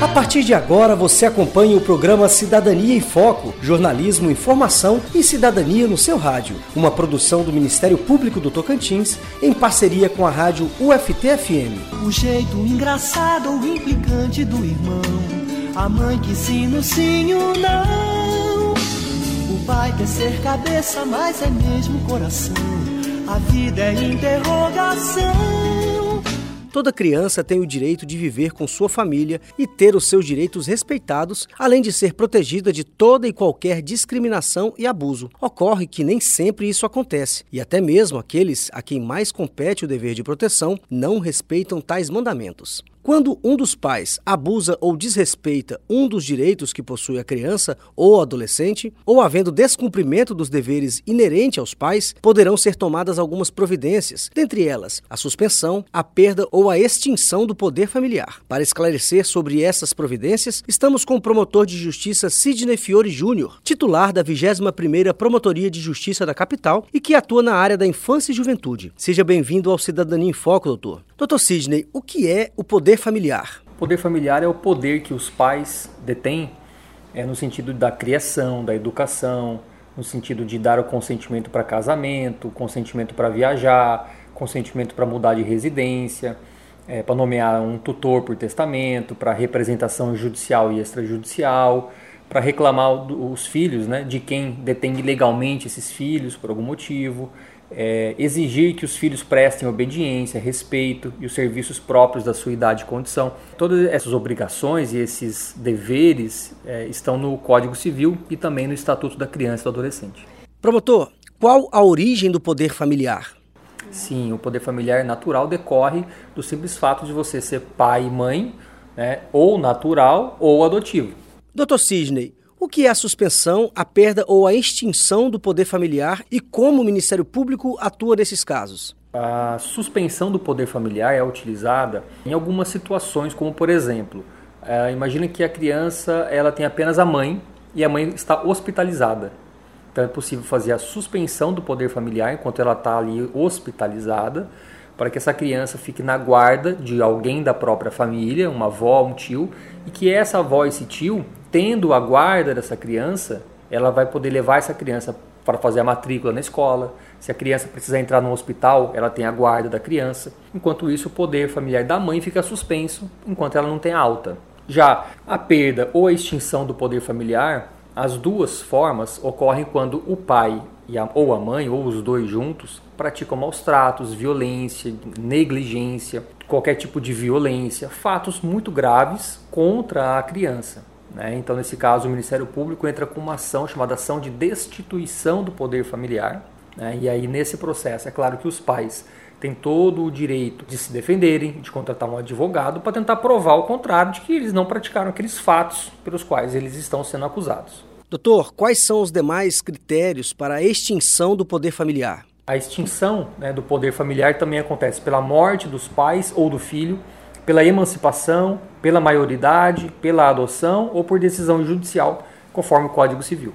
A partir de agora você acompanha o programa Cidadania em Foco, jornalismo, informação e cidadania no seu rádio, uma produção do Ministério Público do Tocantins em parceria com a rádio UFT-FM. O jeito engraçado ou implicante do irmão, a mãe que ensina o sim o não. O pai quer ser cabeça, mas é mesmo coração. A vida é interrogação. Toda criança tem o direito de viver com sua família e ter os seus direitos respeitados, além de ser protegida de toda e qualquer discriminação e abuso. Ocorre que nem sempre isso acontece, e até mesmo aqueles a quem mais compete o dever de proteção não respeitam tais mandamentos. Quando um dos pais abusa ou desrespeita um dos direitos que possui a criança ou adolescente, ou havendo descumprimento dos deveres inerentes aos pais, poderão ser tomadas algumas providências, dentre elas a suspensão, a perda ou a extinção do poder familiar. Para esclarecer sobre essas providências, estamos com o promotor de justiça Sidney Fiore Júnior, titular da 21ª Promotoria de Justiça da capital e que atua na área da infância e juventude. Seja bem-vindo ao Cidadania em Foco, doutor. Doutor Sidney, o que é o poder familiar? O poder familiar é o poder que os pais detêm é, no sentido da criação, da educação, no sentido de dar o consentimento para casamento, consentimento para viajar, consentimento para mudar de residência, é, para nomear um tutor por testamento, para representação judicial e extrajudicial, para reclamar os filhos né, de quem detém ilegalmente esses filhos por algum motivo é, exigir que os filhos prestem obediência, respeito e os serviços próprios da sua idade e condição. Todas essas obrigações e esses deveres é, estão no Código Civil e também no Estatuto da Criança e do Adolescente. Promotor, qual a origem do poder familiar? Sim, o poder familiar natural decorre do simples fato de você ser pai e mãe, né, ou natural ou adotivo. Doutor Sidney, o que é a suspensão, a perda ou a extinção do poder familiar e como o Ministério Público atua nesses casos? A suspensão do poder familiar é utilizada em algumas situações, como por exemplo, é, imagina que a criança ela tem apenas a mãe e a mãe está hospitalizada. Então é possível fazer a suspensão do poder familiar enquanto ela está ali hospitalizada, para que essa criança fique na guarda de alguém da própria família, uma avó, um tio, e que essa avó esse tio tendo a guarda dessa criança, ela vai poder levar essa criança para fazer a matrícula na escola. Se a criança precisar entrar no hospital, ela tem a guarda da criança. Enquanto isso, o poder familiar da mãe fica suspenso enquanto ela não tem alta. Já a perda ou a extinção do poder familiar, as duas formas ocorrem quando o pai a, ou a mãe, ou os dois juntos, praticam maus tratos, violência, negligência, qualquer tipo de violência, fatos muito graves contra a criança. Né? Então, nesse caso, o Ministério Público entra com uma ação chamada ação de destituição do poder familiar. Né? E aí, nesse processo, é claro que os pais têm todo o direito de se defenderem, de contratar um advogado para tentar provar o contrário, de que eles não praticaram aqueles fatos pelos quais eles estão sendo acusados. Doutor, quais são os demais critérios para a extinção do poder familiar? A extinção né, do poder familiar também acontece pela morte dos pais ou do filho, pela emancipação, pela maioridade, pela adoção ou por decisão judicial, conforme o Código Civil.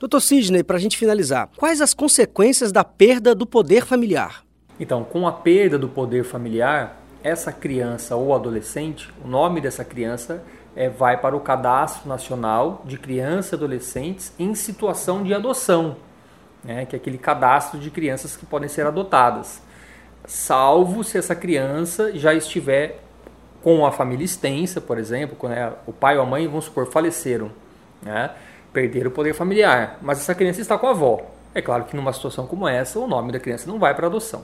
Doutor Sidney, para a gente finalizar, quais as consequências da perda do poder familiar? Então, com a perda do poder familiar, essa criança ou adolescente, o nome dessa criança é, vai para o Cadastro Nacional de Crianças e Adolescentes em situação de adoção, né, que é aquele cadastro de crianças que podem ser adotadas, salvo se essa criança já estiver com a família extensa, por exemplo, quando é o pai ou a mãe, vamos supor, faleceram, né? perderam o poder familiar, mas essa criança está com a avó. É claro que numa situação como essa, o nome da criança não vai para adoção.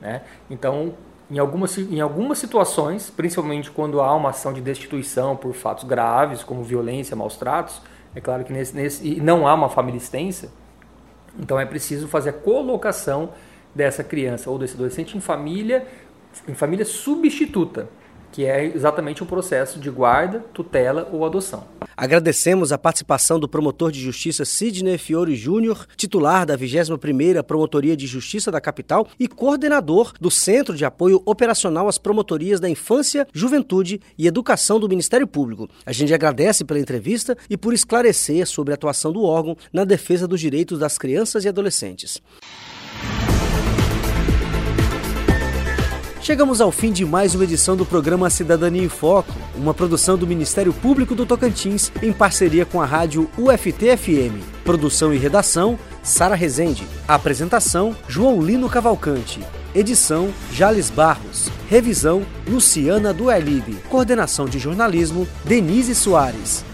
Né? Então, em algumas, em algumas situações, principalmente quando há uma ação de destituição por fatos graves, como violência, maus tratos, é claro que nesse, nesse, não há uma família extensa, então é preciso fazer a colocação dessa criança ou desse adolescente em família, em família substituta que é exatamente o processo de guarda, tutela ou adoção. Agradecemos a participação do promotor de justiça Sidney Fiore Júnior, titular da 21ª Promotoria de Justiça da capital e coordenador do Centro de Apoio Operacional às Promotorias da Infância, Juventude e Educação do Ministério Público. A gente agradece pela entrevista e por esclarecer sobre a atuação do órgão na defesa dos direitos das crianças e adolescentes. Chegamos ao fim de mais uma edição do programa Cidadania em Foco, uma produção do Ministério Público do Tocantins em parceria com a rádio UFT-FM. Produção e redação: Sara Rezende. Apresentação: João Lino Cavalcante. Edição: Jales Barros. Revisão: Luciana Duelib. Coordenação de jornalismo: Denise Soares.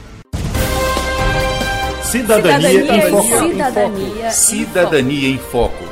Cidadania, Cidadania em Foco. Cidadania em Cidadania em Foco.